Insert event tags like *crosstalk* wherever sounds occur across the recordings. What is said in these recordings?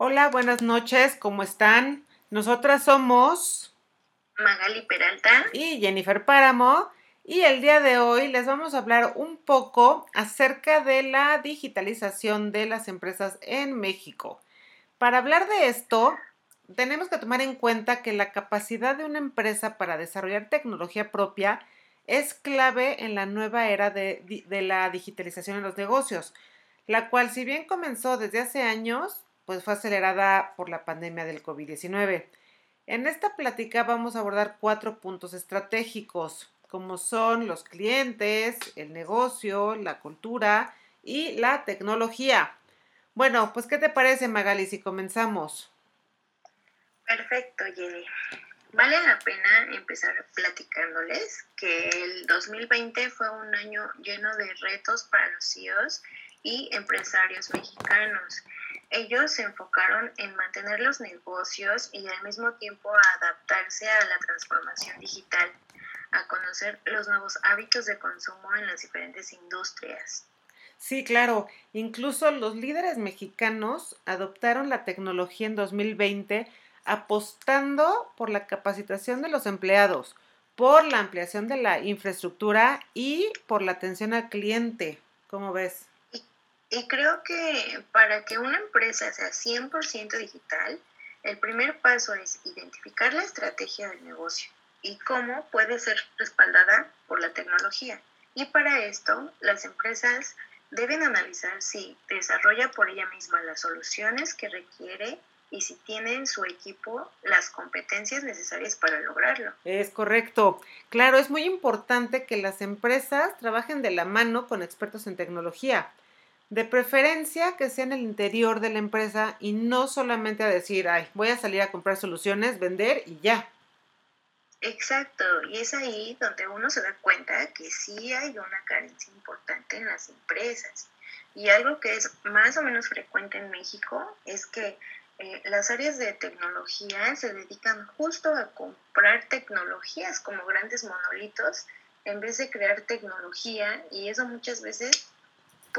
Hola, buenas noches, ¿cómo están? Nosotras somos Magali Peralta y Jennifer Páramo y el día de hoy les vamos a hablar un poco acerca de la digitalización de las empresas en México. Para hablar de esto, tenemos que tomar en cuenta que la capacidad de una empresa para desarrollar tecnología propia es clave en la nueva era de, de la digitalización en los negocios, la cual si bien comenzó desde hace años, pues fue acelerada por la pandemia del COVID-19. En esta plática vamos a abordar cuatro puntos estratégicos, como son los clientes, el negocio, la cultura y la tecnología. Bueno, pues ¿qué te parece Magali si comenzamos? Perfecto, Jenny. Vale la pena empezar platicándoles que el 2020 fue un año lleno de retos para los CEOs y empresarios mexicanos ellos se enfocaron en mantener los negocios y al mismo tiempo adaptarse a la transformación digital, a conocer los nuevos hábitos de consumo en las diferentes industrias. Sí, claro. Incluso los líderes mexicanos adoptaron la tecnología en 2020 apostando por la capacitación de los empleados, por la ampliación de la infraestructura y por la atención al cliente. ¿Cómo ves? Y creo que para que una empresa sea 100% digital, el primer paso es identificar la estrategia del negocio y cómo puede ser respaldada por la tecnología. Y para esto, las empresas deben analizar si desarrolla por ella misma las soluciones que requiere y si tiene en su equipo las competencias necesarias para lograrlo. Es correcto. Claro, es muy importante que las empresas trabajen de la mano con expertos en tecnología de preferencia que sea en el interior de la empresa y no solamente a decir, ay, voy a salir a comprar soluciones, vender y ya. Exacto, y es ahí donde uno se da cuenta que sí hay una carencia importante en las empresas. Y algo que es más o menos frecuente en México es que eh, las áreas de tecnología se dedican justo a comprar tecnologías como grandes monolitos en vez de crear tecnología y eso muchas veces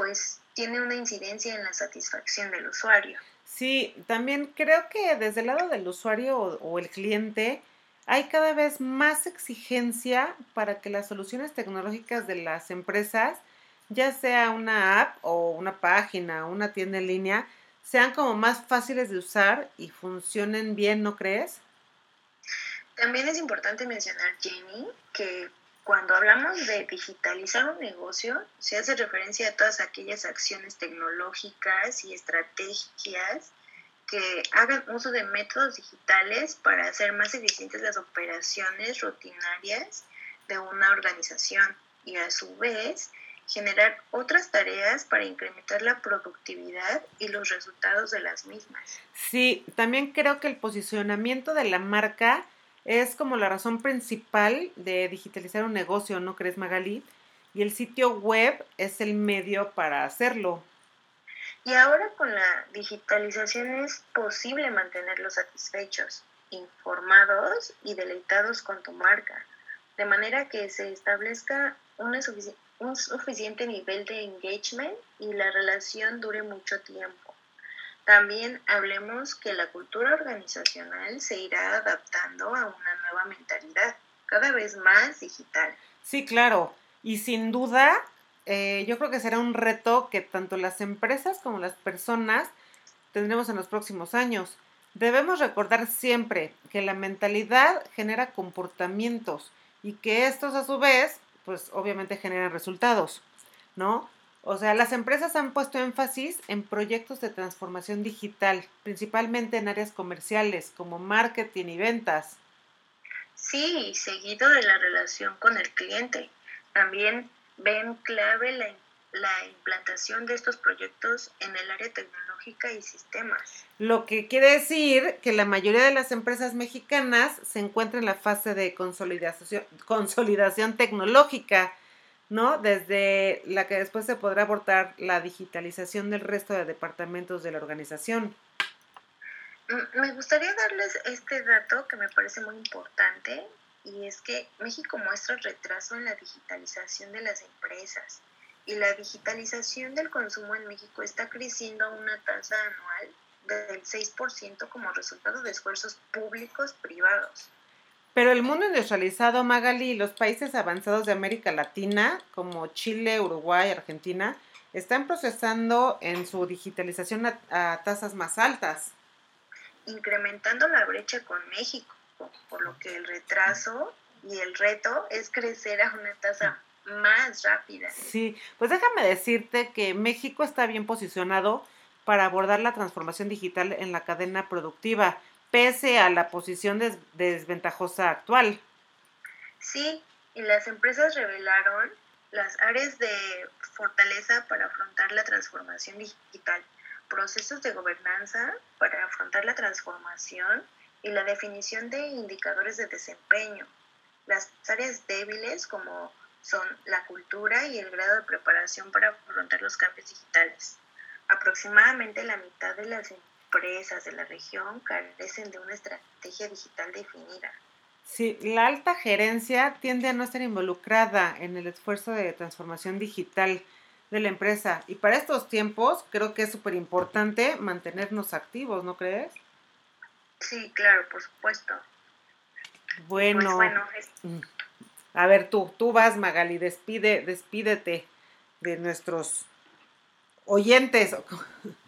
pues tiene una incidencia en la satisfacción del usuario. Sí, también creo que desde el lado del usuario o, el cliente hay cada vez más exigencia para que las soluciones tecnológicas de las empresas, ya sea una app o una página o una tienda en línea, sean como más fáciles de usar y funcionen bien, ¿no crees? También es importante mencionar, Jenny, que cuando hablamos de digitalizar un negocio, se hace referencia a todas aquellas acciones tecnológicas y estrategias que hagan uso de métodos digitales para hacer más eficientes las operaciones rutinarias de una organización y a su vez generar otras tareas para incrementar la productividad y los resultados de las mismas. Sí, también creo que el posicionamiento de la marca es como la razón principal de digitalizar un negocio, ¿no crees, Magali? Y el sitio web es el medio para hacerlo. Y ahora con la digitalización es posible mantenerlos satisfechos, informados y deleitados con tu marca, de manera que se establezca un suficiente nivel de engagement y la relación dure mucho tiempo. También hablemos que la cultura organizacional se irá adaptando a una nueva mentalidad, cada vez más digital. Sí, claro. Y sin duda, eh, yo creo que será un reto que tanto las empresas como las personas tendremos en los próximos años. Debemos recordar siempre que la mentalidad genera comportamientos y que estos a su vez, pues obviamente generan resultados, ¿no? O sea, las empresas han puesto énfasis en proyectos de transformación digital, principalmente en áreas comerciales como marketing y ventas. Sí, seguido de la relación con el cliente. También ven clave la, la implantación de estos proyectos en el área tecnológica y sistemas. Lo que quiere decir que la mayoría de las empresas mexicanas se encuentran en la fase de consolidación, consolidación tecnológica ¿no? Desde la que después se podrá abordar la digitalización del resto de departamentos de la organización. Mm, me gustaría darles este dato que me parece muy importante y es que México muestra retraso en la digitalización de las empresas y la digitalización del consumo en México está creciendo a una tasa anual del 6% como resultado de esfuerzos públicos privados. Pero el mundo industrializado, Magali, y los países avanzados de América Latina, como Chile, Uruguay, Argentina, están procesando en su digitalización a, tasas más altas. Incrementando la brecha con México, por lo que el retraso y el reto es crecer a una tasa más rápida. Sí, pues déjame decirte que México está bien posicionado para abordar la transformación digital en la cadena productiva, pese a la posición desventajosa actual. Sí, y las empresas revelaron las áreas de fortaleza para afrontar la transformación digital, procesos de gobernanza para afrontar la transformación y la definición de indicadores de desempeño. Las áreas débiles como son la cultura y el grado de preparación para afrontar los cambios digitales. Aproximadamente la mitad de las empresas de la región carecen de una estrategia digital definida. Sí, la alta gerencia tiende a no estar involucrada en el esfuerzo de transformación digital de la empresa. Y para estos tiempos creo que es súper importante mantenernos activos, ¿no crees? Sí, claro, por supuesto. Bueno, pues mm. a ver tú, tú vas Magali, despide, despídete de nuestros oyentes. *laughs*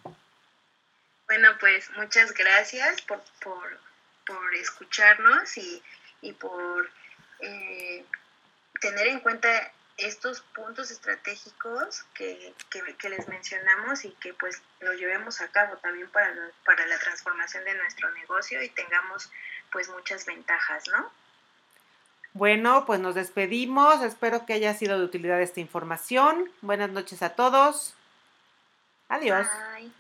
Bueno, pues muchas gracias por, por, por escucharnos y y por eh, tener en cuenta estos puntos estratégicos que, les mencionamos y que pues lo llevemos a cabo también para, para la transformación de nuestro negocio y tengamos pues muchas ventajas, ¿no? Bueno, pues nos despedimos. Espero que haya sido de utilidad esta información. Buenas noches a todos. Adiós. Bye.